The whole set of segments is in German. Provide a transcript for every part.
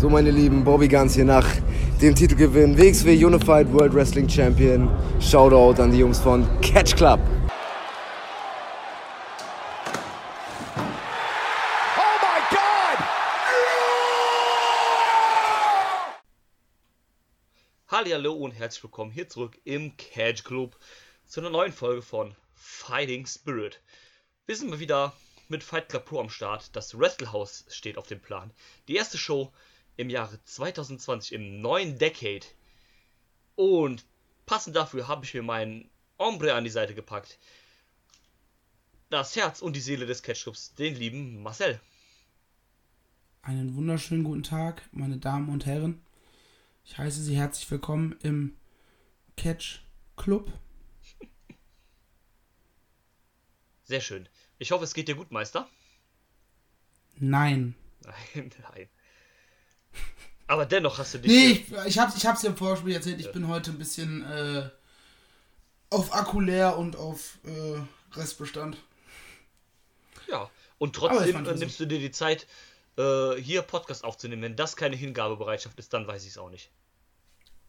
So, meine Lieben, Bobby Guns hier nach dem Titelgewinn WXW Unified World Wrestling Champion. Shoutout an die Jungs von Catch Club. Hallo und herzlich willkommen hier zurück im Catch Club zu einer neuen Folge von Fighting Spirit. Wir sind mal wieder mit Fight Club Pro am Start. Das Wrestle House steht auf dem Plan. Die erste Show im Jahre 2020 im neuen Decade. Und passend dafür habe ich mir meinen Ombre an die Seite gepackt. Das Herz und die Seele des Catch-Clubs, den lieben Marcel. Einen wunderschönen guten Tag, meine Damen und Herren. Ich heiße Sie herzlich willkommen im Catch Club. Sehr schön. Ich hoffe, es geht dir gut, Meister. Nein. Nein, nein. Aber dennoch hast du dich. Nee, ich, ich, hab's, ich hab's dir im Vorspiel erzählt, ich bin heute ein bisschen äh, auf Akku leer und auf äh, Restbestand. Ja, und trotzdem äh, nimmst du dir die Zeit, äh, hier Podcast aufzunehmen. Wenn das keine Hingabebereitschaft ist, dann weiß ich es auch nicht.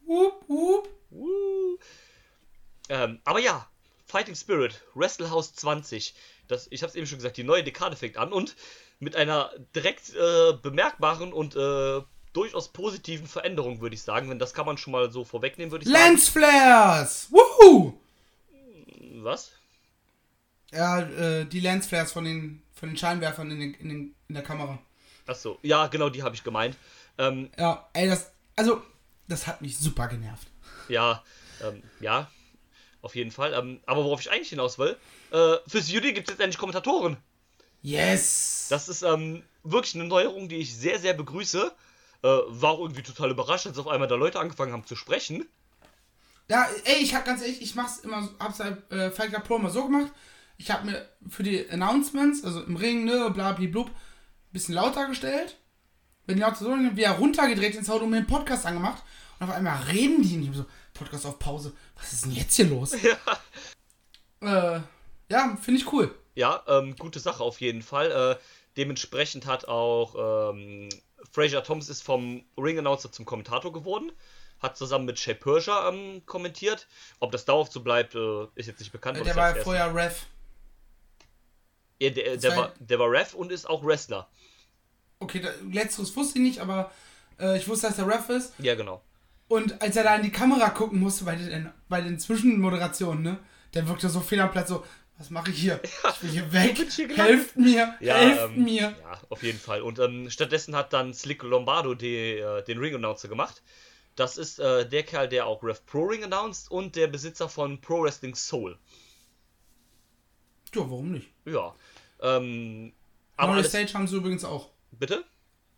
Wup, wup. Uh. Ähm, aber ja, Fighting Spirit, Wrestle House 20. Das, ich habe es eben schon gesagt, die neue Dekade fängt an und mit einer direkt äh, bemerkbaren und äh, durchaus positiven Veränderung, würde ich sagen. Wenn das kann man schon mal so vorwegnehmen, würde ich sagen. Lens Flares! Wuhu! Was? Ja, äh, die Lens Flares von den, von den Scheinwerfern in, den, in, den, in der Kamera. Achso, ja, genau, die habe ich gemeint. Ähm, ja, ey, das, also, das hat mich super genervt. Ja, ähm, ja, auf jeden Fall. Ähm, aber worauf ich eigentlich hinaus will, äh, fürs Judy gibt es jetzt endlich Kommentatoren. Yes! Das ist ähm, wirklich eine Neuerung, die ich sehr, sehr begrüße. Äh, war irgendwie total überrascht, als auf einmal da Leute angefangen haben zu sprechen. Ja, ey, ich hab ganz ehrlich, ich mach's immer, hab's halt äh, Fight Club Pro immer so gemacht. Ich hab mir für die Announcements, also im Ring, ne, bla, bla, blub, bisschen lauter gestellt. Wenn die Leute so wieder runtergedreht ins Auto und mir einen Podcast angemacht. Und auf einmal reden die nicht so, Podcast auf Pause. Was ist denn jetzt hier los? Ja, äh, ja finde ich cool. Ja, ähm, gute Sache auf jeden Fall. Äh, dementsprechend hat auch ähm, Fraser Thomas ist vom Ring Announcer zum Kommentator geworden. Hat zusammen mit Shay Perscher ähm, kommentiert. Ob das dauerhaft so bleibt, äh, ist jetzt nicht bekannt. der war vorher Ref. Ja, der, der, war, der war Ref und ist auch Wrestler. Okay, da, letzteres wusste ich nicht, aber äh, ich wusste, dass der Ref ist. Ja, genau. Und als er da in die Kamera gucken musste bei den, bei den Zwischenmoderationen, ne, der wirkte so fehl am Platz, so, was mache ich hier? Ich will hier weg. Hier helft mir, ja, helft ähm, mir. Ja, auf jeden Fall. Und ähm, stattdessen hat dann Slick Lombardo die, äh, den Ring-Announcer gemacht. Das ist äh, der Kerl, der auch Ref Pro Ring announced und der Besitzer von Pro Wrestling Soul. Ja, warum nicht? Ja. Ähm, aber neue Stage haben sie übrigens auch. Bitte?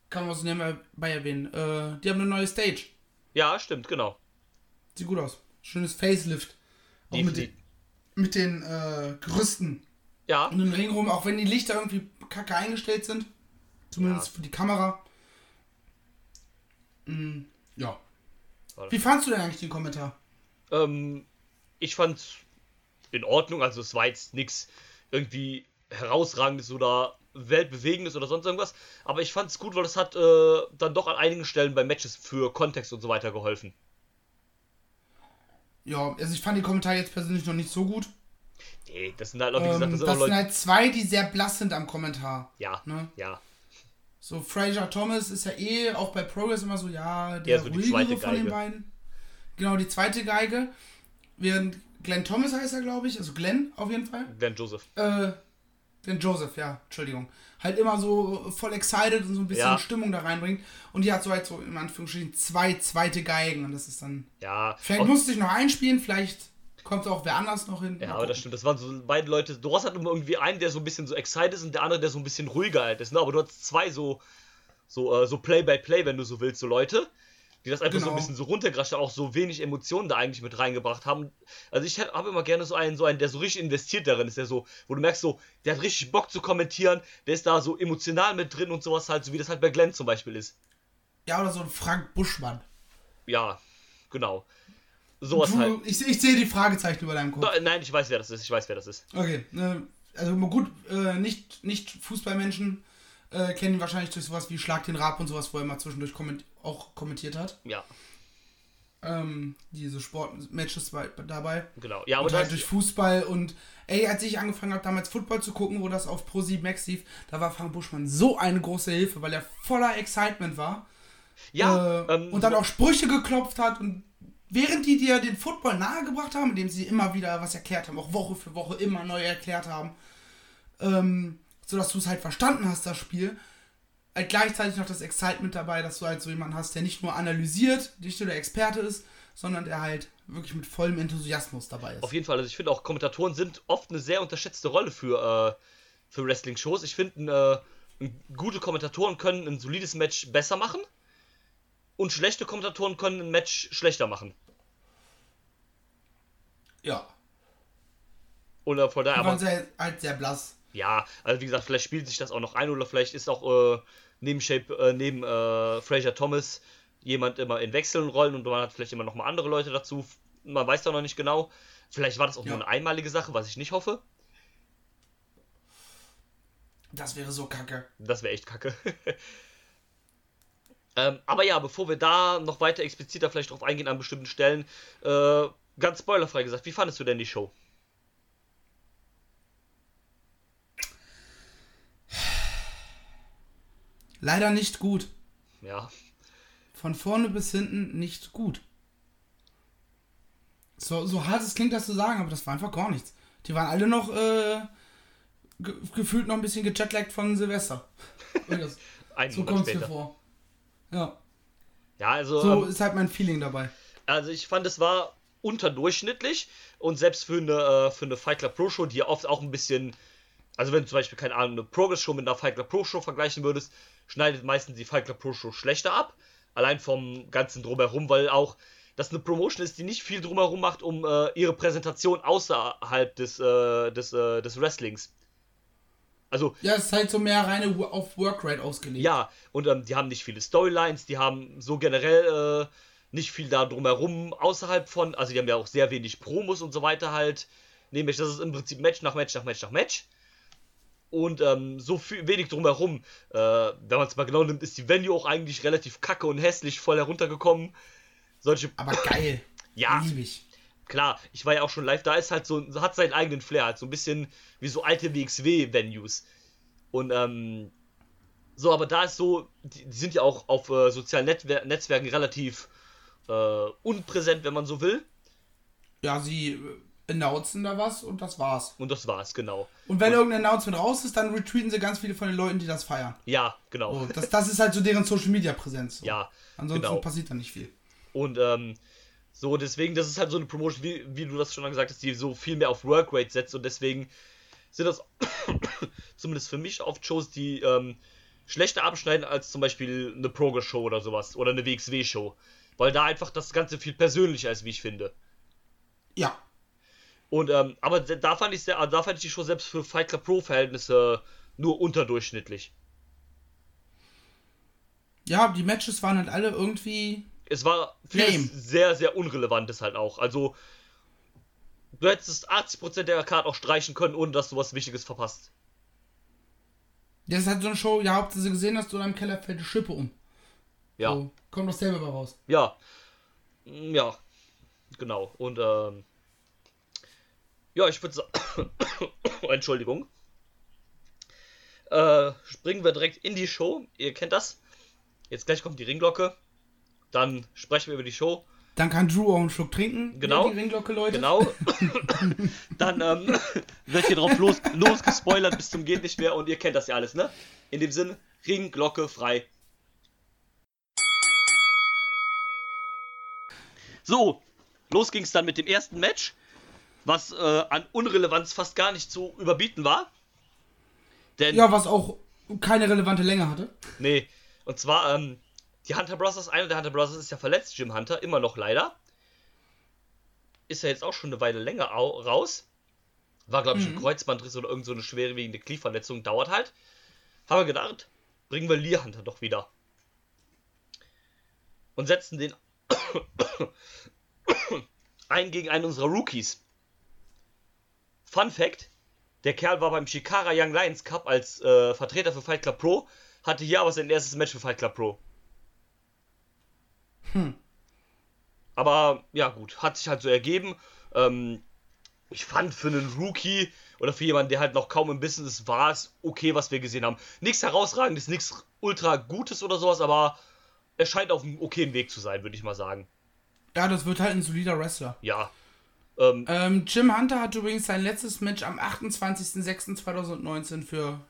Kann man was nebenbei erwähnen. Äh, die haben eine neue Stage. Ja, stimmt, genau. Sieht gut aus. Schönes Facelift. Auch mit, den, mit den äh, Gerüsten. Ja. Und den Ring rum, auch wenn die Lichter irgendwie kacke eingestellt sind. Zumindest ja. für die Kamera. Mhm, ja. Wie fandst du denn eigentlich den Kommentar? Ähm, ich fand's in Ordnung. Also es war jetzt nichts irgendwie herausragendes oder weltbewegendes oder sonst irgendwas. Aber ich fand es gut, weil es hat äh, dann doch an einigen Stellen bei Matches für Kontext und so weiter geholfen. Ja, also ich fand die Kommentare jetzt persönlich noch nicht so gut. Nee, das sind halt, wie gesagt, das, ähm, das sind Leute... halt zwei, die sehr blass sind am Kommentar. Ja, ne? ja. So, Fraser Thomas ist ja eh auch bei Progress immer so, ja, der ja, so ruhigere von den beiden. Genau, die zweite Geige. Während Glenn Thomas heißt er, glaube ich, also Glenn auf jeden Fall. Glenn Joseph. Äh, den Joseph, ja, Entschuldigung. Halt immer so voll excited und so ein bisschen ja. Stimmung da reinbringt. Und die hat so halt so, in Anführungsstrichen, zwei zweite Geigen. Und das ist dann. Ja. Vielleicht musste ich noch einspielen, vielleicht kommt auch wer anders noch hin. Ja, aber das stimmt. Das waren so beide Leute. Du hast halt immer irgendwie einen, der so ein bisschen so excited ist und der andere, der so ein bisschen ruhiger halt ist. Ne? Aber du hast zwei so, so, äh, so Play-by-Play, -play, wenn du so willst, so Leute die das einfach genau. so ein genau. bisschen so runtergerascht, auch so wenig Emotionen da eigentlich mit reingebracht haben. Also ich habe immer gerne so einen, so einen, der so richtig investiert darin ist, der so, wo du merkst so, der hat richtig Bock zu kommentieren, der ist da so emotional mit drin und sowas halt, so wie das halt bei Glenn zum Beispiel ist. Ja, oder so ein Frank Buschmann. Ja, genau. Sowas du, halt. Ich, ich sehe die Fragezeichen über deinem Kopf. Nein, ich weiß, wer das ist. Ich weiß, wer das ist. Okay. Ne, also gut, äh, nicht, nicht Fußballmenschen äh, kennen ihn wahrscheinlich durch sowas wie Schlag den Rab und sowas, wo er mal zwischendurch komment auch kommentiert hat. Ja, Ähm, diese Sportmatches bei- dabei. genau. Ja, aber und halt durch Fußball und ey, als ich angefangen habe, damals Football zu gucken, wo das auf Pro7 Max lief, da war Frank Buschmann so eine große Hilfe, weil er voller Excitement war. ja, äh, ähm, und dann auch Sprüche geklopft hat und während die dir den Football nahegebracht haben, indem sie immer wieder was erklärt haben, auch Woche für Woche immer neu erklärt haben, ähm, sodass du es halt verstanden hast, das Spiel, halt gleichzeitig noch das Excitement dabei, dass du halt so jemanden hast, der nicht nur analysiert, nicht nur der Experte ist, sondern der halt wirklich mit vollem Enthusiasmus dabei ist. Auf jeden Fall, also ich finde auch Kommentatoren sind oft eine sehr unterschätzte Rolle für, äh, für Wrestling-Shows. Ich finde, äh, gute Kommentatoren können ein solides Match besser machen und schlechte Kommentatoren können ein Match schlechter machen. Ja. Oder von daher, Die waren aber sehr, halt sehr blass. Ja, also wie gesagt, vielleicht spielt sich das auch noch ein oder vielleicht ist auch äh, neben Shape, äh, neben äh, Fraser Thomas jemand immer in wechselnden Rollen und man hat vielleicht immer noch mal andere Leute dazu. Man weiß da noch nicht genau. Vielleicht war das auch Ja. nur eine einmalige Sache, was ich nicht hoffe. Das wäre so kacke. Das wäre echt kacke. ähm, aber ja, bevor wir da noch weiter expliziter vielleicht drauf eingehen an bestimmten Stellen, äh, ganz spoilerfrei gesagt, wie fandest du denn die Show? Leider nicht gut. Ja, Von vorne bis hinten nicht gut. So, so hart es klingt, das zu sagen, aber das war einfach gar nichts. Die waren alle noch äh, ge gefühlt noch ein bisschen gejetlaggt von Silvester. Einen so kommt es mir vor. Ja, Ja, also, so ähm, ist halt mein Feeling dabei. also ich fand, es war unterdurchschnittlich und selbst für eine, äh, für eine Fight Club Pro Show, die ja oft auch ein bisschen, also wenn du zum Beispiel, keine Ahnung, eine Progress Show mit einer Fight Club Pro Show vergleichen würdest, schneidet meistens die Fight Club Pro Show schlechter ab. Allein vom ganzen Drumherum, weil auch das eine Promotion ist, die nicht viel drumherum macht, um äh, ihre Präsentation außerhalb des, äh, des, äh, des Wrestlings. Also, Ja, es ist halt so mehr reine auf Workrate ausgelegt. ja, und ähm, die haben nicht viele Storylines, die haben so generell äh, nicht viel da drumherum außerhalb von, also die haben ja auch sehr wenig Promos und so weiter halt. Nämlich, das ist im Prinzip Match nach Match nach Match nach Match. Und ähm, so viel, wenig drumherum. Äh, wenn man es mal genau nimmt, ist die Venue auch eigentlich relativ kacke und hässlich voll heruntergekommen. Solche, Aber geil. ja, Lieb ich. klar, ich war ja auch schon live, da ist halt so, hat seinen eigenen Flair, halt so ein bisschen wie so alte WXW-Venues. Und, ähm, so, aber da ist so, die, die sind ja auch auf äh, sozialen Netwer Netzwerken relativ äh, unpräsent, wenn man so will. Ja, sie äh, announcen da was und das war's. Und das war's, genau. Und wenn irgendein Announcement raus ist, dann retweeten sie ganz viele von den Leuten, die das feiern. Ja, genau. So, das, das ist halt so deren Social Media Präsenz. So. Ja, Ansonsten genau. passiert da nicht viel. Und ähm, so, deswegen, das ist halt so eine Promotion, wie, wie du das schon gesagt hast, die so viel mehr auf Workrate setzt und deswegen sind das zumindest für mich oft Shows, die ähm, schlechter abschneiden als zum Beispiel eine Progress-Show oder sowas oder eine WXW-Show. Weil da einfach das Ganze viel persönlicher ist, wie ich finde. Ja. Und, ähm, aber da fand ich sehr, da fand ich die Show selbst für Fight Club Pro-Verhältnisse nur unterdurchschnittlich. Ja, die Matches waren halt alle irgendwie. Es war vieles sehr, sehr unrelevantes halt auch. Also, du hättest 80% der Card auch streichen können, ohne dass du was Wichtiges verpasst. Das ist halt so eine Show, ja, habt ihr sie gesehen hast, du in einem Keller fällt die Schippe um. Ja, So, kommt doch selber raus. ja. Mm, Ja, genau. Und, ähm, ja, ich würde sagen, Entschuldigung. Äh, springen wir direkt in die Show. Ihr kennt das. Jetzt gleich kommt die Ringglocke. Dann sprechen wir über die Show. Dann kann Drew auch einen Schluck trinken. Genau. Die Ringglocke, Leute. Genau. Dann ähm, wird hier drauf los, losgespoilert bis zum geht nicht mehr und ihr kennt das ja alles, ne? In dem Sinn, Ring, Glocke, frei. So, los ging's dann mit dem ersten Match, was äh, an Unrelevanz fast gar nicht zu überbieten war. Denn, Ja, was auch keine relevante Länge hatte. nee, und zwar, ähm, die Hunter Brothers, einer der Hunter Brothers ist ja verletzt, Jim Hunter, immer noch leider. Ist ja jetzt auch schon eine Weile länger au raus. War, glaube ich, ein Kreuzbandriss oder irgend so eine schwerwiegende Knieverletzung, dauert halt. Haben wir gedacht, bringen wir Lee Hunter doch wieder. Und setzen den ein gegen einen unserer Rookies. Fun Fact: Der Kerl war beim Shikara Young Lions Cup als äh, Vertreter für Fight Club Pro, hatte hier aber sein erstes Match für Fight Club Pro. Hm. Aber ja, gut, hat sich halt so ergeben. Ähm, ich fand für einen Rookie oder für jemanden, der halt noch kaum im Business war, es okay, was wir gesehen haben. Nichts herausragendes, nichts ultra Gutes oder sowas, aber er scheint auf einem okayen Weg zu sein, würde ich mal sagen. Ja, das wird halt ein solider Wrestler. Ja. Ähm, Ähm, Jim Hunter hat übrigens sein letztes Match am 28.06.2019 für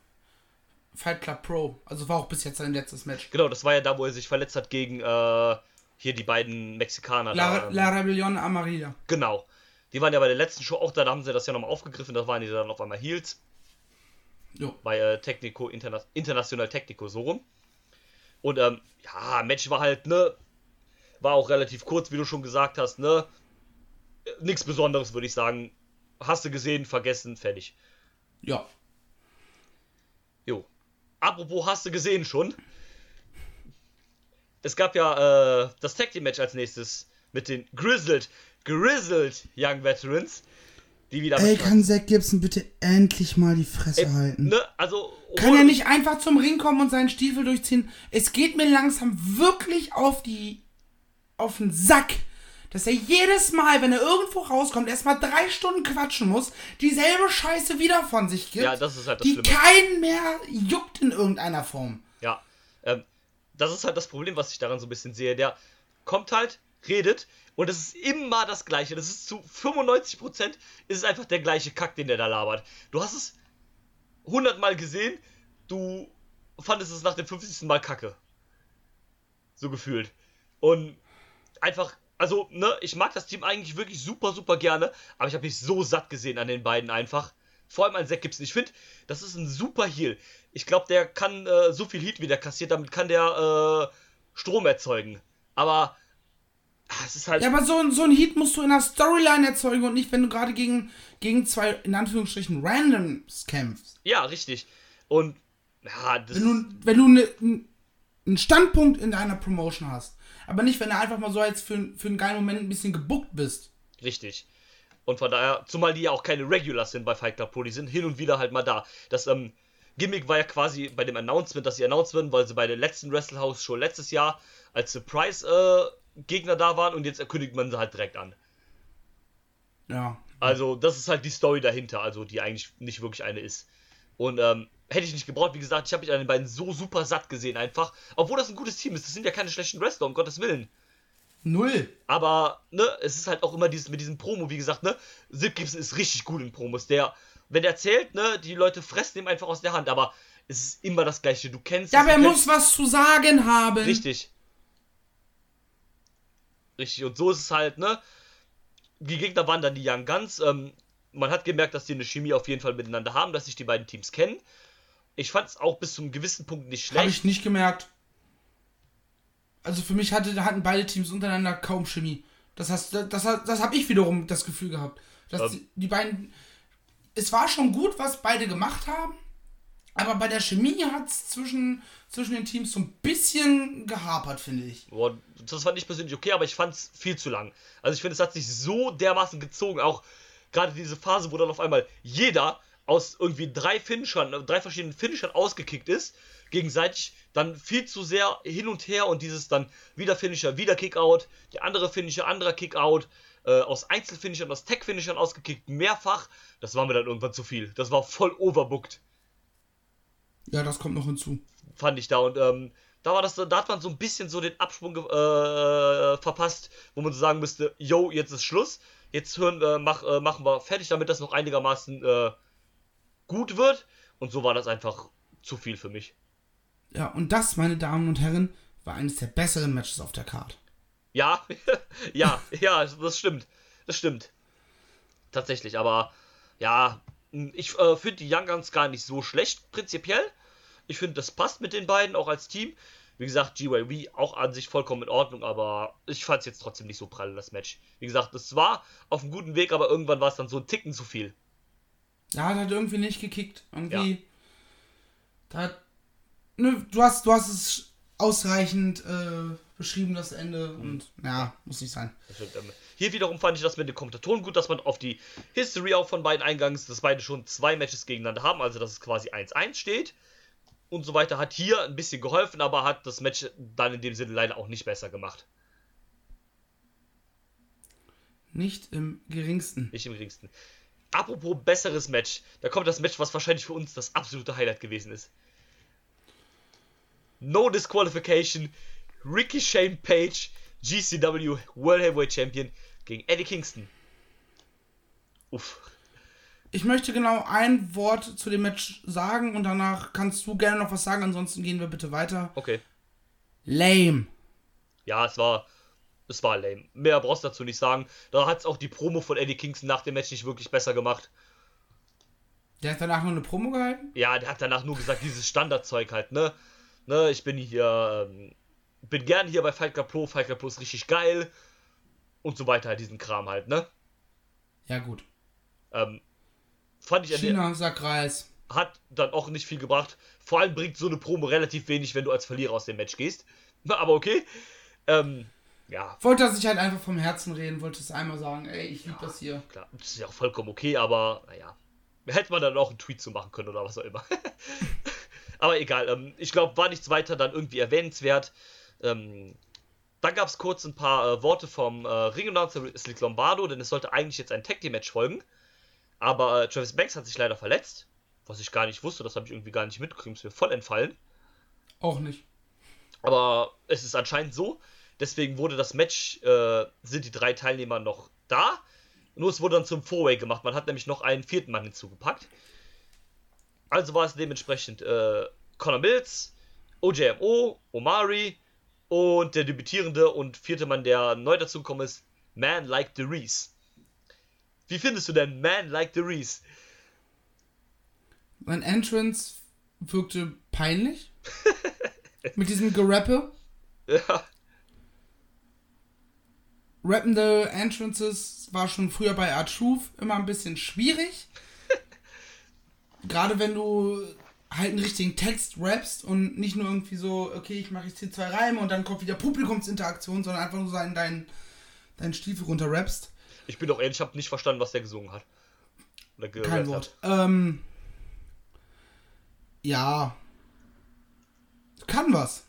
Fight Club Pro. Also war auch bis jetzt sein letztes Match. genau, das war ja da, wo er sich verletzt hat gegen äh, hier die beiden Mexikaner. La, da, ähm, La Rebellion Amarilla. Genau. Die waren ja bei der letzten Show auch da, da haben sie das ja nochmal aufgegriffen, da waren die dann auf einmal Heels. Jo. bei äh, Technico, Interna International Technico, so rum. Und ähm, ja, Match war halt, ne, war auch relativ kurz, wie du schon gesagt hast, ne, nichts Besonderes, würde ich sagen. Hast du gesehen, vergessen, fertig. Ja. Jo. Apropos, hast du gesehen schon? Es gab ja äh, das Tag Team Match als nächstes mit den Grizzled, Grizzled Young Veterans, die wieder. Ey, kann Zack Gibson bitte endlich mal die Fresse Ey, halten? ne, also Kann er nicht einfach zum Ring kommen und seinen Stiefel durchziehen? Es geht mir langsam wirklich auf die. auf den Sack. Dass er jedes Mal, wenn er irgendwo rauskommt, erstmal drei Stunden quatschen muss, dieselbe Scheiße wieder von sich gibt. Ja, das ist halt das Die Schlimme. keinen mehr juckt in irgendeiner Form. Ja, ähm, das ist halt das Problem, was ich daran so ein bisschen sehe. Der kommt halt, redet und es ist immer das Gleiche. Das ist zu 95% ist es einfach der gleiche Kack, den der da labert. Du hast es 100 Mal gesehen, du fandest es nach dem 50. Mal kacke. So gefühlt. Und einfach, also, ne, ich mag das Team eigentlich wirklich super, super gerne, aber ich habe mich so satt gesehen an den beiden einfach. Vor allem an Zack Gibson. Ich finde, das ist ein super Heal. Ich glaube, der kann äh, so viel Heat, wie der kassiert, damit kann der äh, Strom erzeugen. Aber ah, es ist halt. Ja, aber so, so ein Heat musst du in der Storyline erzeugen und nicht, wenn du gerade gegen, gegen zwei, in Anführungsstrichen, Randoms kämpfst. Ja, richtig. Und ja, das Wenn du, wenn du ne, n- einen Standpunkt in deiner Promotion hast. Aber nicht, wenn du einfach mal so jetzt für, für einen geilen Moment ein bisschen gebuckt bist. Richtig. Und von daher, zumal die ja auch keine Regulars sind bei Fight Club Pro, die sind hin und wieder halt mal da. Das ähm, Gimmick war ja quasi bei dem Announcement, dass sie announced werden, weil sie bei der letzten Wrestle House Show letztes Jahr als Surprise äh, Gegner da waren und jetzt erkündigt man sie halt direkt an. Ja. Also, das ist halt die Story dahinter, also die eigentlich nicht wirklich eine ist. Und ähm, hätte ich nicht gebraucht, wie gesagt, ich habe mich an den beiden so super satt gesehen einfach. Obwohl das ein gutes Team ist, das sind ja keine schlechten Wrestler, um Gottes Willen. Null. Aber, ne, es ist halt auch immer dieses mit diesem Promo, wie gesagt, ne, Sid Gibson ist richtig gut in Promos. Der, wenn der erzählt, ne, die Leute fressen ihm einfach aus der Hand, aber es ist immer das Gleiche. Du kennst Ja, aber er du muss was zu sagen haben. Richtig. Richtig, und so ist es halt, ne? Die Gegner waren dann die Young Guns. Ähm, man hat gemerkt, dass die eine Chemie auf jeden Fall miteinander haben, dass sich die beiden Teams kennen. Ich fand es auch bis zu einem gewissen Punkt nicht Habe schlecht. ich nicht gemerkt. Also für mich hatte, hatten beide Teams untereinander kaum Chemie. Das heißt, das, das, das habe ich wiederum das Gefühl gehabt. Dass Ähm. die, die beiden. Es war schon gut, was beide gemacht haben. Aber bei der Chemie hat es zwischen, zwischen den Teams so ein bisschen gehapert, finde ich. Boah, das fand ich persönlich okay, aber ich fand es viel zu lang. Also ich finde, es hat sich so dermaßen gezogen. Auch gerade diese Phase, wo dann auf einmal jeder aus irgendwie drei Finishern, drei verschiedenen Finishern ausgekickt ist, gegenseitig dann viel zu sehr hin und her und dieses dann wieder Finisher, wieder Kickout, der andere Finisher, anderer Kickout, äh, aus Einzelfinishern, aus Tech-Finishern ausgekickt, mehrfach. Das war mir dann irgendwann zu viel. Das war voll overbooked Ja, das kommt noch hinzu. fand ich da. Und ähm, da war das, da hat man so ein bisschen so den Absprung äh, verpasst, wo man so sagen müsste, yo, jetzt ist Schluss. Jetzt hören, äh, mach, äh, machen wir fertig, damit das noch einigermaßen äh, gut wird. Und so war das einfach zu viel für mich. Ja, und das, meine Damen und Herren, war eines der besseren Matches auf der Card. Ja, ja, ja, das stimmt. Das stimmt. Tatsächlich, aber ja, ich äh, finde die Young Guns gar nicht so schlecht, prinzipiell. Ich finde, das passt mit den beiden, auch als Team. Wie gesagt, GYV auch an sich vollkommen in Ordnung, aber ich fand es jetzt trotzdem nicht so prall, das Match. Wie gesagt, es war auf einem guten Weg, aber irgendwann war es dann so ein Ticken zu viel. Ja, hat halt irgendwie nicht gekickt. Irgendwie. Da hat, ne, du hast, du hast es ausreichend äh, beschrieben, das Ende. Mhm. Und ja, muss nicht sein. Das ähm, Hier wiederum fand ich das mit den Kommentatoren gut, dass man auf die History auch von beiden eingegangen ist, dass beide schon zwei Matches gegeneinander haben, also dass es quasi 1-1 steht. Und so weiter hat hier ein bisschen geholfen, aber hat das Match dann in dem Sinne leider auch nicht besser gemacht. Nicht im geringsten. Nicht im geringsten. Apropos besseres Match, da kommt das Match, was wahrscheinlich für uns das absolute Highlight gewesen ist. No Disqualification, Ricky Shane Page, GCW World Heavyweight Champion gegen Eddie Kingston. Uff. Ich möchte genau ein Wort zu dem Match sagen und danach kannst du gerne noch was sagen, ansonsten gehen wir bitte weiter. Okay. Lame. Ja, es war. Es war lame. Mehr brauchst du dazu nicht sagen. Da hat es auch die Promo von Eddie Kingston nach dem Match nicht wirklich besser gemacht. Der hat danach nur eine Promo gehalten? Ja, der hat danach nur gesagt, dieses Standardzeug halt, ne? Ne, ich bin hier, ähm, bin gern hier bei Fight Club Pro, Fight Club Pro ist richtig geil. Und so weiter, halt diesen Kram halt, ne? Ja, gut. Ähm, fand ich der, China, sag Reis. hat dann auch nicht viel gebracht. Vor allem bringt so eine Promo relativ wenig, wenn du als Verlierer aus dem Match gehst. Aber okay. Ähm, ja, Wollte er sich halt einfach vom Herzen reden, wollte es einmal sagen, ey, ich liebe das hier. klar, das ist ja auch vollkommen okay, aber naja. Hätte man dann auch einen Tweet zu machen können oder was auch immer. aber egal, ähm, ich glaube, war nichts weiter dann irgendwie erwähnenswert. Ähm, dann gab es kurz ein paar äh, Worte vom äh, Ringannouncer Slick Lombardo, denn es sollte eigentlich jetzt ein Tag Team Match folgen. Aber äh, Travis Banks hat sich leider verletzt, was ich gar nicht wusste, das habe ich irgendwie gar nicht mitgekriegt, ist mir voll entfallen. Auch nicht. Aber es ist anscheinend so. Deswegen wurde das Match, äh, sind die drei Teilnehmer noch da. Nur es wurde dann zum Four-Way gemacht. Man hat nämlich noch einen vierten Mann hinzugepackt. Also war es dementsprechend äh, Connor Mills, OJMO, Omari und der debütierende und vierte Mann, der neu dazugekommen ist, Man Like the Reese. Wie findest du denn Man Like the Reese? Mein Entrance wirkte peinlich. Mit diesem Gerappe. Ja, Rappende Entrances war schon früher bei Art Truth immer ein bisschen schwierig. Gerade wenn du halt einen richtigen Text rappst und nicht nur irgendwie so, okay, ich mache jetzt hier zwei Reime und dann kommt wieder Publikumsinteraktion, sondern einfach nur so einen, deinen, deinen Stiefel runter rappst. ich bin doch ehrlich, ich habe nicht verstanden, was der gesungen hat. Oder Kein Wort. Hat. Ähm, ja. Kann was.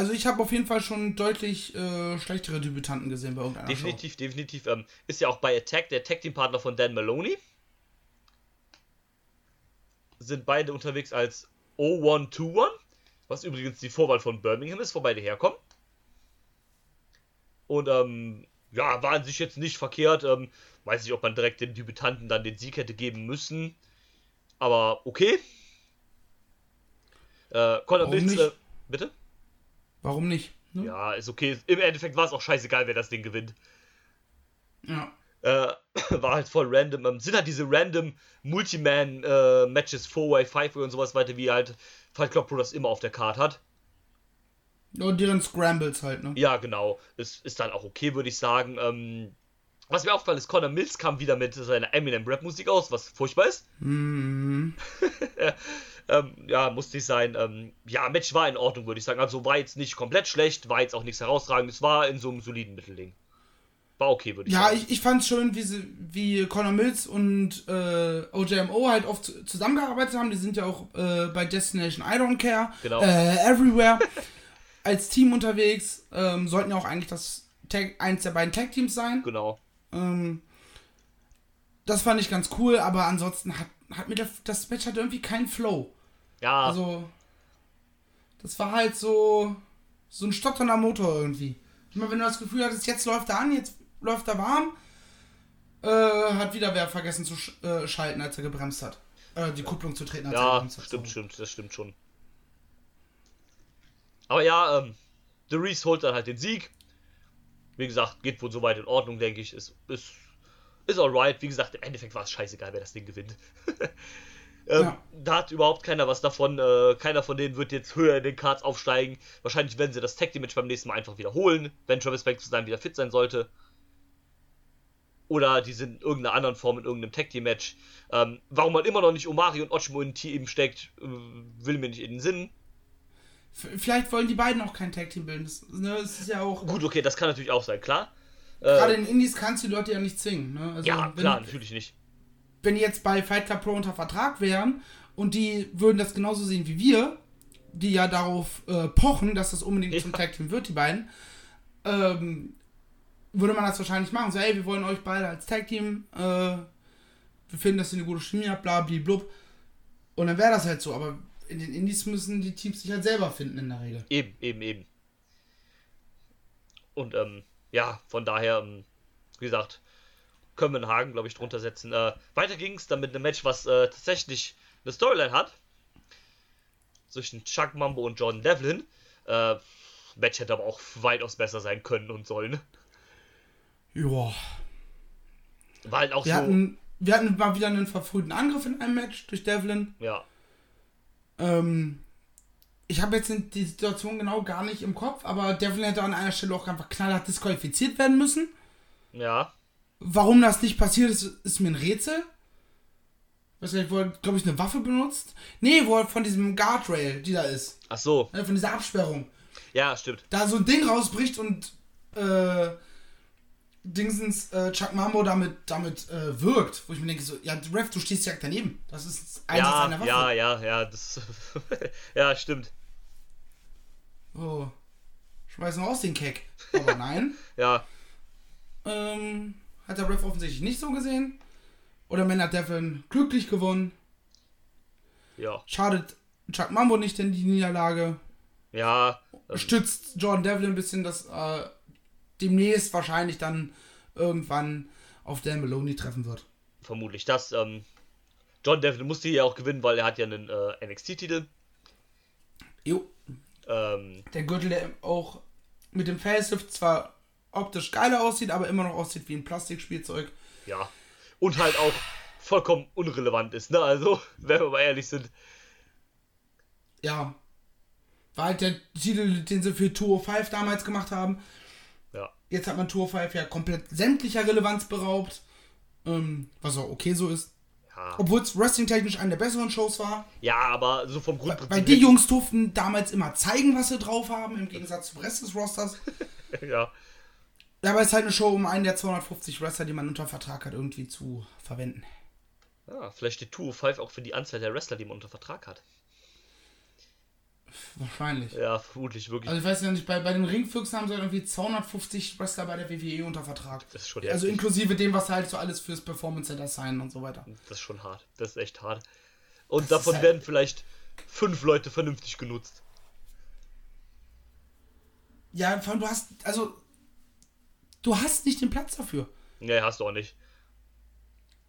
Also ich habe auf jeden Fall schon deutlich äh, schlechtere Debütanten gesehen bei irgendeiner Definitiv, definitiv. Ähm, ist ja auch bei Attack der Tag Team Partner von Dan Maloney. Sind beide unterwegs als 0121, was übrigens die Vorwahl von Birmingham ist, wo beide herkommen. Und ähm, ja, war an sich jetzt nicht verkehrt. Ähm, weiß nicht, ob man direkt dem Debütanten dann den Sieg hätte geben müssen. Aber okay. Äh, Conor Mills, äh, bitte? Warum nicht? Ne? Ja, ist okay. Im Endeffekt war es auch scheißegal, wer das Ding gewinnt. ja. äh, war halt voll random. Ähm, sind halt diese random Multiman-Matches, 4-Way, 5-Way und sowas weiter, wie halt Fight Club Pro das immer auf der Karte hat. Und deren Scrambles halt, ne? Ja, genau. Ist, ist dann auch okay, würde ich sagen. Ähm, was mir aufgefallen ist, Connor Mills kam wieder mit seiner Eminem-Rap-Musik aus, was furchtbar ist. Mhm. Ähm, ja, musste nicht sein. Ähm, ja, Match war in Ordnung, würde ich sagen. Also war jetzt nicht komplett schlecht, war jetzt auch nichts herausragendes, war in so einem soliden Mittelding. War okay, würde ich Ja, sagen. ich, ich fand es schön, wie, sie, wie Conor Mills und äh, OJMO halt oft zu- zusammengearbeitet haben. Die sind ja auch äh, bei Destination I Don't Care, Genau. äh, Everywhere als Team unterwegs. Ähm, sollten ja auch eigentlich das Tag, eins der beiden Tag-Teams sein. Genau. Ähm, das fand ich ganz cool, aber ansonsten hat, hat mir das, das Match hat irgendwie keinen Flow. Ja, Also, das war halt so, so ein stotternder Motor irgendwie. Immer wenn du das Gefühl hattest, jetzt läuft er an, jetzt läuft er warm, äh, hat wieder wer vergessen zu sch äh, schalten, als er gebremst hat. Äh, die Kupplung zu treten, als er Ja, gebremst hat. stimmt, so. stimmt, das stimmt schon. Aber ja, ähm, The Reese holt dann halt den Sieg. Wie gesagt, geht wohl soweit in Ordnung, denke ich. Ist, ist, ist alright. Wie gesagt, im Endeffekt war es scheißegal, wer das Ding gewinnt. ähm, Ja. Da hat überhaupt keiner was davon. Äh, keiner von denen wird jetzt höher in den Cards aufsteigen. Wahrscheinlich werden sie das Tag Team Match beim nächsten Mal einfach wiederholen, wenn Travis Banks dann wieder fit sein sollte. Oder die sind in irgendeiner anderen Form in irgendeinem Tag Team Match. Ähm, warum man immer noch nicht Omari und Ochmo in ein Team steckt, äh, will mir nicht in den Sinn. Vielleicht wollen die beiden auch kein Tag Team bilden. Das, ne, das ist ja auch. Gut, okay, das kann natürlich auch sein, klar. Gerade Äh, in Indies kannst du die Leute ja nicht zwingen. Ne? Also, ja, klar, natürlich nicht. Wenn die jetzt bei Fight Club Pro unter Vertrag wären und die würden das genauso sehen wie wir, die ja darauf äh, pochen, dass das unbedingt Ja. zum Tag Team wird, die beiden, ähm, würde man das wahrscheinlich machen. So, ey, wir wollen euch beide als Tag Team, äh, wir finden, dass ihr eine gute Chemie habt, bla, bla, blub. Und dann wäre das halt so. Aber in den Indies müssen die Teams sich halt selber finden in der Regel. Eben, eben, eben. Und ähm, ja, von daher, ähm, wie gesagt, können wir einen Haken, glaube ich, drunter setzen. Äh, weiter ging es dann mit einem Match, was äh, tatsächlich eine Storyline hat. Zwischen Chuck Mambo und Jordan Devlin. Äh, Match hätte aber auch weitaus besser sein können und sollen. Ja. War halt auch Wir so. hatten, wir hatten mal wieder einen verfrühten Angriff in einem Match durch Devlin. Ja, Ähm, ich habe jetzt die Situation genau gar nicht im Kopf, aber Devlin hätte an einer Stelle auch einfach knallhart disqualifiziert werden müssen. ja, Warum das nicht passiert ist, ist mir ein Rätsel. Weiß nicht, wo er, glaube ich, eine Waffe benutzt. Nee, wo er von diesem Guardrail, die da ist, ach so. ne, von dieser Absperrung, Ja, stimmt. da so ein Ding rausbricht und äh, Dingsens äh, Chuck Mambo damit, damit äh, wirkt. Wo ich mir denke, so, ja, Ref, du stehst direkt daneben. Das ist Einsatz Ja, einer Waffe. ja, ja, ja, das. ja, stimmt. Oh. Schmeißen wir aus den Keck. Aber nein. Ja, ähm, hat der Ref offensichtlich nicht so gesehen. Oder Man hat Devlin glücklich gewonnen. ja, Schadet Chuck Mambo nicht in die Niederlage. ja. Stützt Jordan Devlin ein bisschen, dass äh, demnächst wahrscheinlich dann irgendwann auf Dan Maloney treffen wird. vermutlich das. Ähm, John Devlin musste hier auch gewinnen, weil er hat ja einen äh, NXT-Titel. Jo. Ähm, Der Gürtel, der auch mit dem Facelift zwar optisch geiler aussieht, aber immer noch aussieht wie ein Plastikspielzeug. ja. Und halt auch vollkommen unrelevant ist, ne? Also, wenn wir mal ehrlich sind. Ja. War halt der Titel, den sie für 205 damals gemacht haben. Ja. Jetzt hat man Tour 5 ja komplett sämtlicher Relevanz beraubt. Ähm, was auch okay so ist. Ja, Obwohl es wrestling-technisch eine der besseren Shows war. ja aber so vom Grundprinzip. Weil die Jungs durften damals immer zeigen, was sie drauf haben, im Gegensatz zum Rest des Rosters. ja, Ja, aber es ist halt eine Show, um einen der 250 Wrestler, die man unter Vertrag hat, irgendwie zu verwenden. ja, vielleicht steht 205 auch für die Anzahl der Wrestler, die man unter Vertrag hat. Wahrscheinlich. Ja, vermutlich wirklich. Also ich weiß ja nicht, bei, bei den Ringfüchsen haben sie halt irgendwie 250 Wrestler bei der WWE unter Vertrag. das ist schon Also heftig. inklusive dem, was halt so alles fürs Performance Center sein und so weiter. Das ist schon hart. Das ist echt hart. Und Das davon halt- werden vielleicht fünf Leute vernünftig genutzt. Ja, vor allem du hast, also, du hast nicht den Platz dafür. Nee, hast du auch nicht.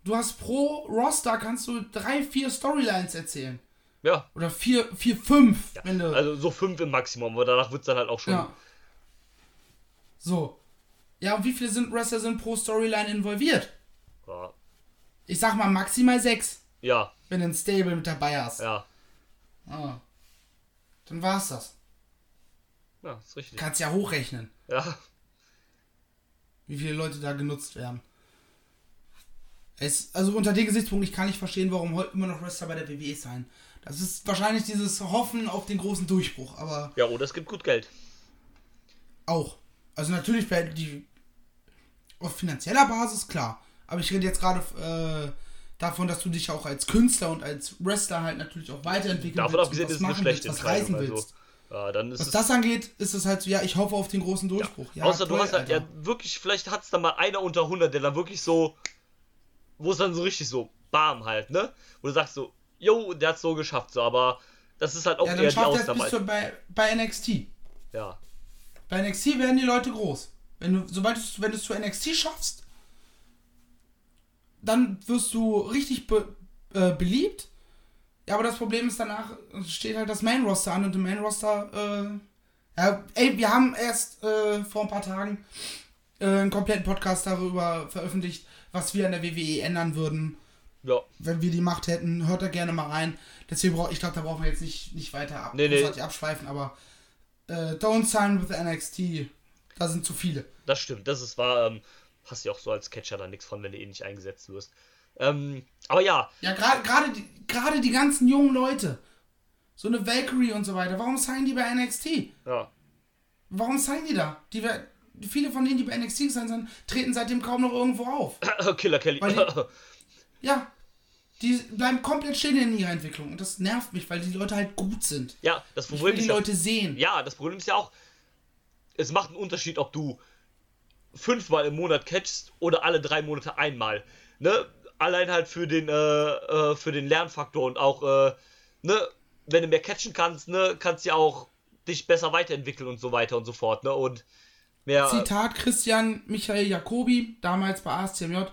Du hast pro Roster kannst du drei, vier Storylines erzählen. Ja, Oder vier, vier, fünf, ja. also so fünf im Maximum, aber danach wird es dann halt auch schon. ja. So. Ja, und wie viele sind Wrestler sind pro Storyline involviert? Ja, Ich sag mal maximal sechs, ja, wenn du ein Stable mit dabei hast. ja, Ah. Dann war's das. ja ist richtig. Kannst ja hochrechnen, Ja, wie viele Leute da genutzt werden. Es, also unter dem Gesichtspunkt, ich kann nicht verstehen, warum heute immer noch Wrestler bei der WWE sein. Das ist wahrscheinlich dieses Hoffen auf den großen Durchbruch, aber ja, oder es gibt gut Geld. auch. Also natürlich bei die auf finanzieller Basis klar. Aber ich rede jetzt gerade äh, davon, dass du dich auch als Künstler und als Wrestler halt natürlich auch weiterentwickeln Davon willst, abgesehen und was ist es eine machen willst, schlechte was reisen Entscheidung. willst. Also, ja, dann ist Was das angeht, ist es halt so, ja, ich hoffe auf den großen Durchbruch. Ja, Außer du toll, hast halt, ja, Alter. wirklich, vielleicht hat es dann mal einer unter 100, der dann wirklich so, wo es dann so richtig so, bam halt, ne? Wo du sagst so, yo, der hat so geschafft, so, aber das ist halt auch ja, eher die Ausnahme. zu, bei, bei NXT. Ja, Bei NXT werden die Leute groß. Wenn du, sobald du, wenn du es zu NXT schaffst, dann wirst du richtig be, äh, beliebt. Ja, aber das Problem ist danach steht halt das Main Roster an und im Main Roster, äh, ja, ey, wir haben erst äh, vor ein paar Tagen äh, einen kompletten Podcast darüber veröffentlicht, was wir an der WWE ändern würden, ja, wenn wir die Macht hätten. Hört da gerne mal rein. Deswegen brauch, ich glaube, da brauchen wir jetzt nicht, nicht weiter ab, Nee, nee. abschweifen, aber äh, Don't Sign with NXT, da sind zu viele. das stimmt. Das ist wahr, ähm, hast ja auch so als Catcher da nichts von, wenn du eh nicht eingesetzt wirst. Ähm, aber ja, Ja, gerade gerade die, gerade die ganzen jungen Leute. So eine Valkyrie und so weiter. Warum signen die bei NXT? Ja. Warum signen die da? Die, viele von denen, die bei NXT gesigned sind, treten seitdem kaum noch irgendwo auf. Killer Kelly. Weil Ja. Die bleiben komplett stehen in ihrer Entwicklung. Und das nervt mich, weil die Leute halt gut sind. ja, das Ich will Problem die ist ja, Leute sehen. ja, das Problem ist ja auch, es macht einen Unterschied, ob du fünfmal im Monat catchst oder alle drei Monate einmal. Ne? Allein halt für den, äh, äh, für den Lernfaktor und auch, äh, ne, wenn du mehr catchen kannst, ne, kannst du ja auch dich besser weiterentwickeln und so weiter und so fort, ne? Und mehr. Zitat Christian Michael Jacobi, damals bei ASCMJ.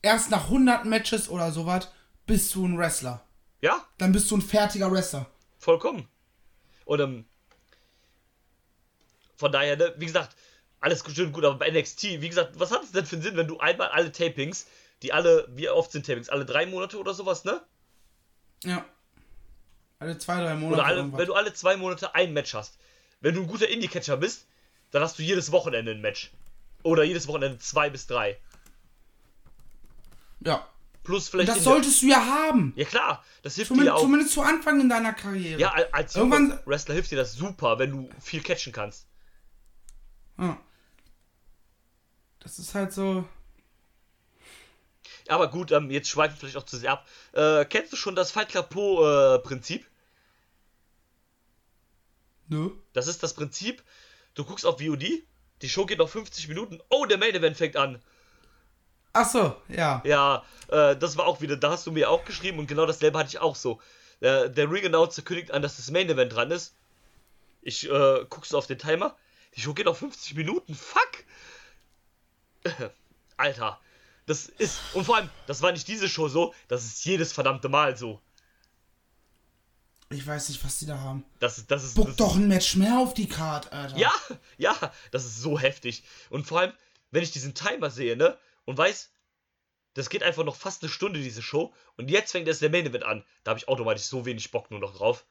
Erst nach 100 Matches oder sowas bist du ein Wrestler. Ja, Dann bist du ein fertiger Wrestler. Vollkommen. Und ähm, von daher, ne, wie gesagt, alles schön und gut, aber bei NXT, wie gesagt, was hat es denn für einen Sinn, wenn du einmal alle Tapings, die alle, wie oft sind Tapings? Alle drei Monate oder sowas, ne? Ja. Alle zwei, drei Monate. Oder alle, irgendwas. wenn du alle zwei Monate ein Match hast. Wenn du ein guter Indie-Catcher bist, dann hast du jedes Wochenende ein Match. Oder jedes Wochenende zwei bis drei. ja. Plus Und vielleicht. das in der- solltest du ja haben. ja klar, das hilft dir Zumindest, ja auch. zumindest zu Anfang in deiner Karriere. Ja, al- als Irgendwann- Wrestler hilft dir das super, wenn du viel catchen kannst. Ja. Das ist halt so. Aber gut, ähm, jetzt schweifen wir vielleicht auch zu sehr ab. Äh, kennst du schon das Fight Club äh, Prinzip? Nö. Das ist das Prinzip, du guckst auf VOD, die Show geht noch 50 Minuten, oh, der Main Event fängt an. Ach so, ja. Ja, äh, das war auch wieder, da hast du mir auch geschrieben und genau dasselbe hatte ich auch so. Äh, der Ring Announcer kündigt an, dass das Main Event dran ist. Ich äh, guckst auf den Timer, die Show geht noch 50 Minuten, fuck! Alter, das ist, und vor allem, das war nicht diese Show so, das ist jedes verdammte Mal so. Ich weiß nicht, was die da haben. Das ist, das ist, Buck das doch ein Match mehr auf die Card, Alter. Ja, ja, das ist so heftig. Und vor allem, wenn ich diesen Timer sehe, ne, und weiß, das geht einfach noch fast eine Stunde, diese Show, und jetzt fängt erst der Main Event an, da habe ich automatisch so wenig Bock nur noch drauf.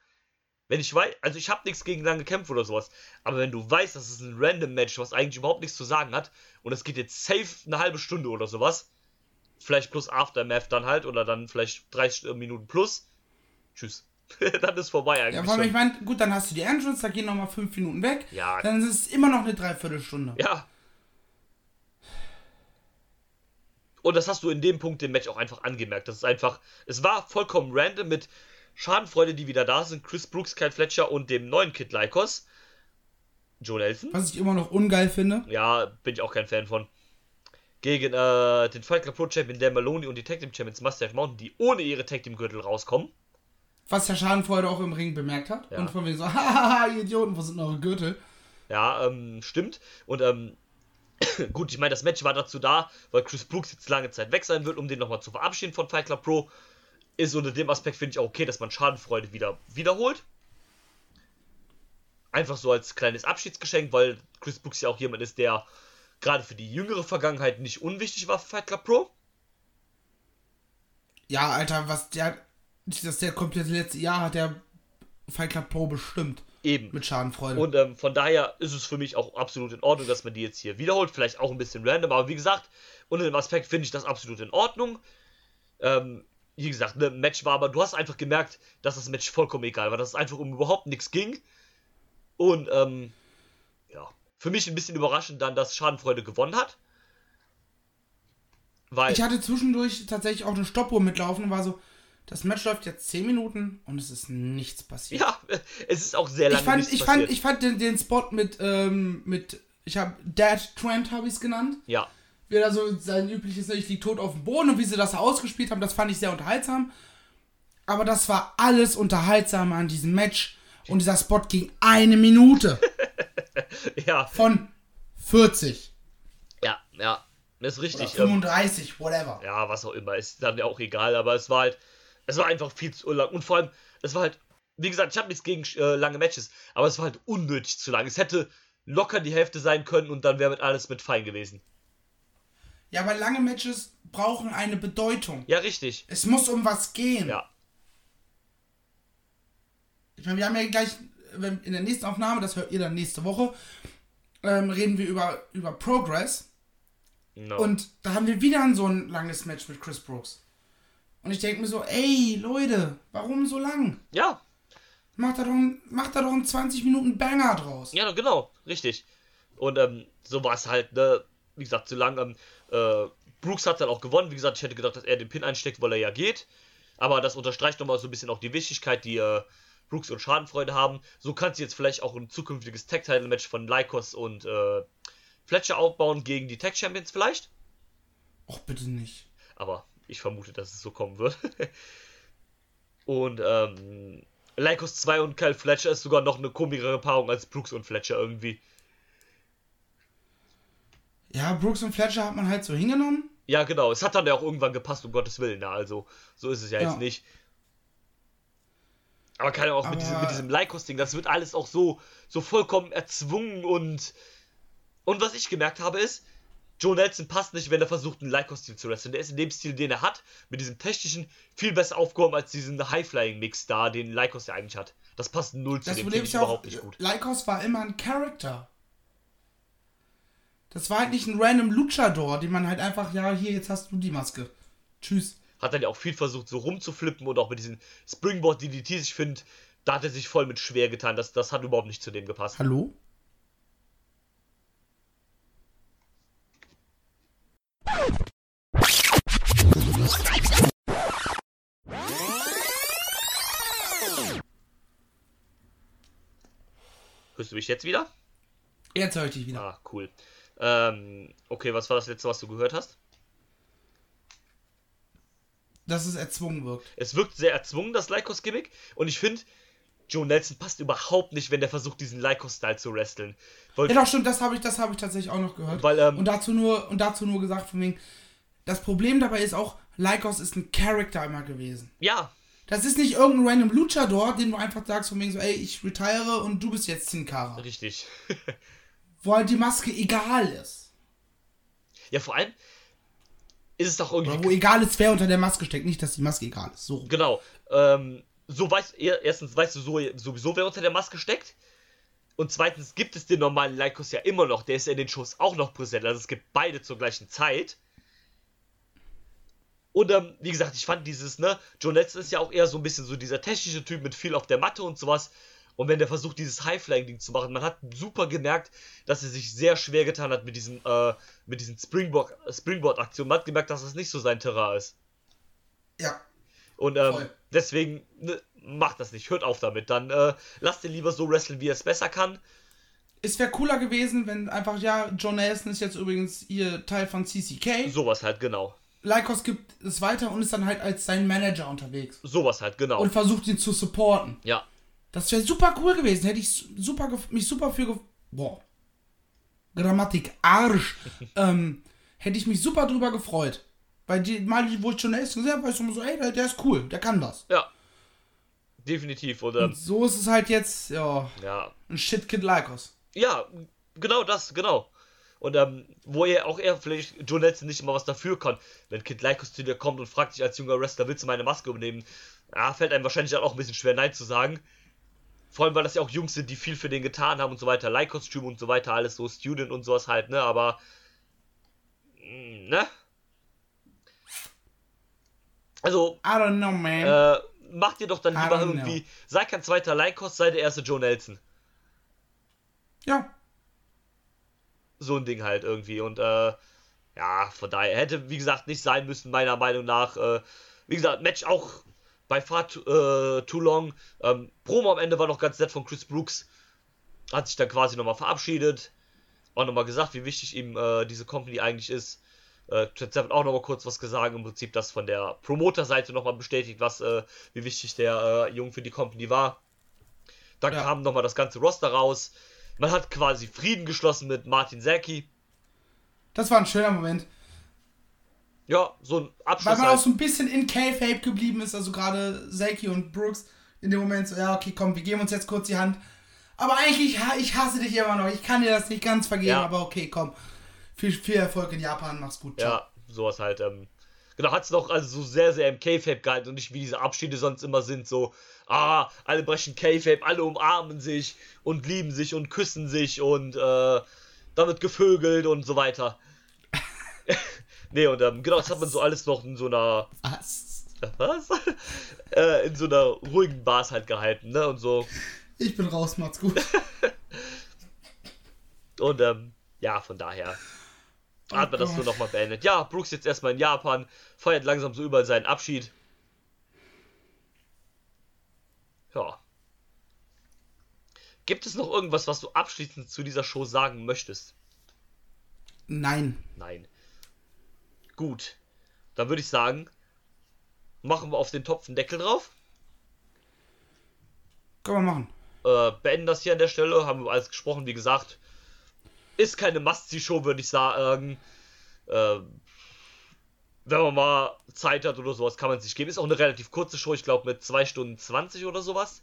Wenn ich weiß, also ich habe nichts gegen lange Kämpfe oder sowas, aber wenn du weißt, das ist ein random Match, was eigentlich überhaupt nichts zu sagen hat, und es geht jetzt safe eine halbe Stunde oder sowas, vielleicht plus Aftermath dann halt, oder dann vielleicht 30 Minuten plus, tschüss. dann ist vorbei eigentlich. Ja, vor allem, ich meine, gut, dann hast du die Entrance, da gehen nochmal fünf Minuten weg. Ja. Dann ist es immer noch eine Dreiviertelstunde. Ja. Und das hast du in dem Punkt im Match auch einfach angemerkt. Das ist einfach, es war vollkommen random mit Schadenfreude, die wieder da sind. Chris Brooks, Kyle Fletcher und dem neuen Kid Lycos. Joe Nelson. Was ich immer noch ungeil finde. Ja, bin ich auch kein Fan von. Gegen äh, den Fight Club Pro Champion Dan Maloney und die Tag Team Champions Mustache Mountain, die ohne ihre Tag Team Gürtel rauskommen. Was der Schadenfreude auch im Ring bemerkt hat. Ja. Und von wegen so, hahaha, ihr Idioten, wo sind eure Gürtel? Ja, ähm, stimmt. Und ähm, gut, ich meine, das Match war dazu da, weil Chris Brooks jetzt lange Zeit weg sein wird, um den nochmal zu verabschieden von Fight Club Pro. Ist unter dem Aspekt, finde ich auch okay, dass man Schadenfreude wieder wiederholt. Einfach so als kleines Abschiedsgeschenk, weil Chris Brooks ja auch jemand ist, der gerade für die jüngere Vergangenheit nicht unwichtig war für Fight Club Pro. Ja, Alter, was der, das der komplette letzte Jahr hat der Fight Club Pro bestimmt. Eben. Mit Schadenfreude. Und ähm, von daher ist es für mich auch absolut in Ordnung, dass man die jetzt hier wiederholt. Vielleicht auch ein bisschen random, aber wie gesagt, unter dem Aspekt finde ich das absolut in Ordnung. Ähm, wie gesagt, ne, Match war, aber du hast einfach gemerkt, dass das Match vollkommen egal war, dass es einfach um überhaupt nichts ging. Und ähm, ja, für mich ein bisschen überraschend dann, dass Schadenfreude gewonnen hat. Weil, ich hatte zwischendurch tatsächlich auch eine Stoppuhr mitlaufen und war so, das Match läuft jetzt 10 Minuten und es ist nichts passiert. ja, es ist auch sehr lange ich fand, nichts ich passiert. fand, ich fand den, den Spot mit, ähm, mit, ich habe Dad Trent habe ich es genannt. ja, Wie er da so sein übliches, ne, ich lieg tot auf dem Boden und wie sie das ausgespielt haben, das fand ich sehr unterhaltsam. Aber das war alles unterhaltsam an diesem Match. Und dieser Spot ging eine Minute ja, von 40, ja, ja, das ist oder richtig. Ähm, 35, whatever. ja, was auch immer, ist dann ja auch egal, aber es war halt, es war einfach viel zu lang und vor allem, es war halt, wie gesagt, ich habe nichts gegen äh, lange Matches, aber es war halt unnötig zu lang. Es hätte locker die Hälfte sein können und dann wäre mit alles mit fein gewesen. Ja, aber lange Matches brauchen eine Bedeutung. Ja, richtig. Es muss um was gehen. Ja, Ich meine, wir haben ja gleich in der nächsten Aufnahme, das hört ihr dann nächste Woche, ähm, reden wir über, über Progress. no. Und da haben wir wieder ein so ein langes Match mit Chris Brooks. Und ich denke mir so, ey, Leute, warum so lang? ja, Macht da doch, macht da doch einen 20 Minuten Banger draus. Ja, genau, richtig. Und ähm, so war es halt, ne, wie gesagt, solange ähm, äh, Brooks hat dann auch gewonnen. Wie gesagt, ich hätte gedacht, dass er den Pin einsteckt, weil er ja geht. Aber das unterstreicht nochmal so ein bisschen auch die Wichtigkeit, die äh, Brooks und Schadenfreude haben. So kann sie jetzt vielleicht auch ein zukünftiges Tag-Title-Match von Lycos und äh, Fletcher aufbauen gegen die Tag-Champions vielleicht. Och, bitte nicht. Aber ich vermute, dass es so kommen wird. und ähm, Lycos 2 und Kyle Fletcher ist sogar noch eine komischere Paarung als Brooks und Fletcher irgendwie. Ja, Brooks und Fletcher hat man halt so hingenommen. Ja, genau. Es hat dann ja auch irgendwann gepasst, um Gottes Willen. Ne? Also, so ist es ja, Ja. jetzt nicht. Aber keine Ahnung, auch mit diesem, mit diesem Lycos-Ding, das wird alles auch so, so vollkommen erzwungen und. Und was ich gemerkt habe ist, Joe Nelson passt nicht, wenn er versucht, einen Lycos-Stil zu wresteln. Der ist in dem Stil, den er hat, mit diesem technischen, viel besser aufgehoben als diesen High-Flying-Mix da, den Lycos ja eigentlich hat. Das passt null zu Das dem, Problem ist ich ja auch, überhaupt nicht gut. Lycos war immer ein Charakter. Das war halt nicht ein random Luchador, den man halt einfach, ja, hier, jetzt hast du die Maske. Tschüss. Hat dann ja auch viel versucht, so rumzuflippen und auch mit diesen Springboard DDTs, ich finde, da hat er sich voll mit schwer getan. Das, das hat überhaupt nicht zu dem gepasst. Hallo? Hörst du mich jetzt wieder? Jetzt höre ich dich wieder. Ah, cool. Ähm, okay, was war das letzte, was du gehört hast? Dass es erzwungen wirkt. Es wirkt sehr erzwungen, das Lycos-Gimmick. Und ich finde, Joe Nelson passt überhaupt nicht, wenn der versucht, diesen Lycos-Style zu wresteln. Weil, Ja, doch, stimmt, das habe ich, das habe ich tatsächlich auch noch gehört. Weil, ähm, und, dazu nur, und dazu nur gesagt, von wegen, das Problem dabei ist auch, Lycos ist ein Charakter immer gewesen. ja, Das ist nicht irgendein random Luchador, den du einfach sagst, von wegen so, ey, ich retire und du bist jetzt Sin Cara. richtig. Wo halt die Maske egal ist. ja, vor allem ist es doch Oder irgendwie wo egal ist, wer unter der Maske steckt. Nicht, dass die Maske egal ist. So. Genau. Ähm, so weißt er- erstens weißt du so, sowieso, wer unter der Maske steckt. Und zweitens gibt es den normalen Lycos ja immer noch. Der ist ja in den Shows auch noch präsent. Also es gibt beide zur gleichen Zeit. Und ähm, wie gesagt, ich fand dieses, ne, Joe Nelson ist ja auch eher so ein bisschen so dieser technische Typ mit viel auf der Matte und sowas. Und wenn der versucht, dieses High-Flying-Ding zu machen, man hat super gemerkt, dass er sich sehr schwer getan hat mit diesem, äh, mit diesen Springboard- Springboard-Aktionen. Man hat gemerkt, dass das nicht so sein Terrain ist. Ja. Und ähm, Voll. deswegen ne, macht das nicht, hört auf damit. Dann äh, lasst ihn lieber so wresteln, wie er es besser kann. Es wäre cooler gewesen, wenn einfach, ja, John Nelson ist jetzt übrigens ihr Teil von CCK. Sowas halt, genau. Lycos gibt es weiter und ist dann halt als sein Manager unterwegs. Sowas halt, genau. Und versucht ihn zu supporten. ja, Das wäre super cool gewesen. Hätte ich super mich super für. Boah. Grammatik Arsch. ähm, hätte ich mich super drüber gefreut. Weil die Mal, wo ich schon Nelson gesehen habe, war ich immer so, ey, der, der ist cool, der kann das. ja. Definitiv. Ähm, Und so ist es halt jetzt, ja, ja, ein Shitkid Lycos. ja, genau das, genau. Und ähm, wo er auch er vielleicht Joe Nelson nicht immer was dafür kann, wenn Kid Lycos zu dir kommt und fragt dich als junger Wrestler, willst du meine Maske übernehmen? Ja, fällt einem wahrscheinlich auch ein bisschen schwer, Nein zu sagen. Vor allem, weil das ja auch Jungs sind, die viel für den getan haben und so weiter. Leihkostüm und so weiter, alles so Student und sowas halt, ne? Aber. Ne? Also, I don't know, man. äh, mach dir doch dann lieber irgendwie. Sei kein zweiter Leihkost, sei der erste Joe Nelson. ja, so ein Ding halt irgendwie. Und äh, ja, von daher hätte, wie gesagt, nicht sein müssen, meiner Meinung nach. Äh, wie gesagt, Match auch bei Far Too, äh, too Long. Ähm, Promo am Ende war noch ganz nett von Chris Brooks. Hat sich dann quasi nochmal verabschiedet. Auch nochmal gesagt, wie wichtig ihm äh, diese Company eigentlich ist. Äh, Seven auch nochmal kurz was gesagt. Im Prinzip das von der Promoter-Seite nochmal bestätigt, was, äh, wie wichtig der äh, Jung für die Company war. Dann Ja. kam nochmal das ganze Roster raus. Man hat quasi Frieden geschlossen mit Martin Zaki. das war ein schöner Moment. Ja, so ein Weil Abschluss. man auch Halt. so ein bisschen in K-Fape geblieben ist, also gerade Zaki und Brooks in dem Moment so, ja, okay, komm, wir geben uns jetzt kurz die Hand. Aber eigentlich, ich hasse dich immer noch, ich kann dir das nicht ganz vergeben, Ja. aber okay, komm. Viel, viel Erfolg in Japan, mach's gut. ciao. Ja, sowas halt. Ähm, genau, hat es noch also so sehr, sehr im K-Fape gehalten und nicht wie diese Abschiede sonst immer sind. So, ah, alle brechen K-Fape, alle umarmen sich und lieben sich und küssen sich und äh, dann wird gevögelt und so weiter. nee, und ähm, genau, das hat man so alles noch in so einer Was? Was? äh, in so einer ruhigen Bars halt gehalten, ne? Und so. Ich bin raus, macht's gut. Und ähm, ja, von daher hat man das so nochmal beendet. Ja, Brooks jetzt erstmal in Japan, feiert langsam so überall seinen Abschied. Ja. Gibt es noch irgendwas, was du abschließend zu dieser Show sagen möchtest? Nein. Nein. Gut. Dann würde ich sagen, machen wir auf den Topf einen Deckel drauf. Können wir machen. Äh, beenden das hier an der Stelle. Haben wir alles gesprochen, wie gesagt. Ist keine Must-See-Show, würde ich sagen. Äh, wenn man mal Zeit hat oder sowas, kann man sich geben. Ist auch eine relativ kurze Show, ich glaube mit 2 Stunden 20 oder sowas.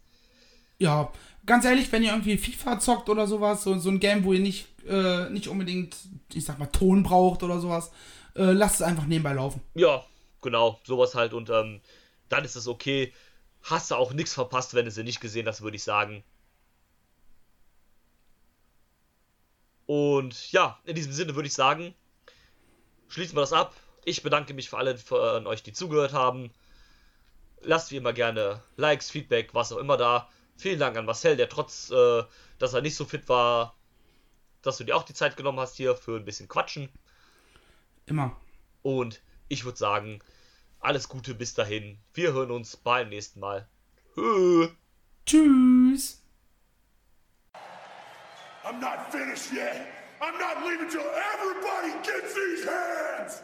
Ja, ganz ehrlich, wenn ihr irgendwie FIFA zockt oder sowas, so, so ein Game, wo ihr nicht, äh, nicht unbedingt, ich sag mal, Ton braucht oder sowas, äh, lasst es einfach nebenbei laufen. Ja, genau, sowas halt. Und ähm, dann ist es okay. Hast du auch nichts verpasst, wenn du sie nicht gesehen hast, würde ich sagen. Und ja, in diesem Sinne würde ich sagen, schließen wir das ab. Ich bedanke mich für alle von euch, die zugehört haben. Lasst wie immer gerne Likes, Feedback, was auch immer da. Vielen Dank an Marcel, der trotz, äh, dass er nicht so fit war, dass du dir auch die Zeit genommen hast hier für ein bisschen Quatschen. Immer. Und ich würde sagen, alles Gute bis dahin. Wir hören uns beim nächsten Mal. Tschö. Tschüss. I'm not finished yet. I'm not leaving till everybody gets these hands.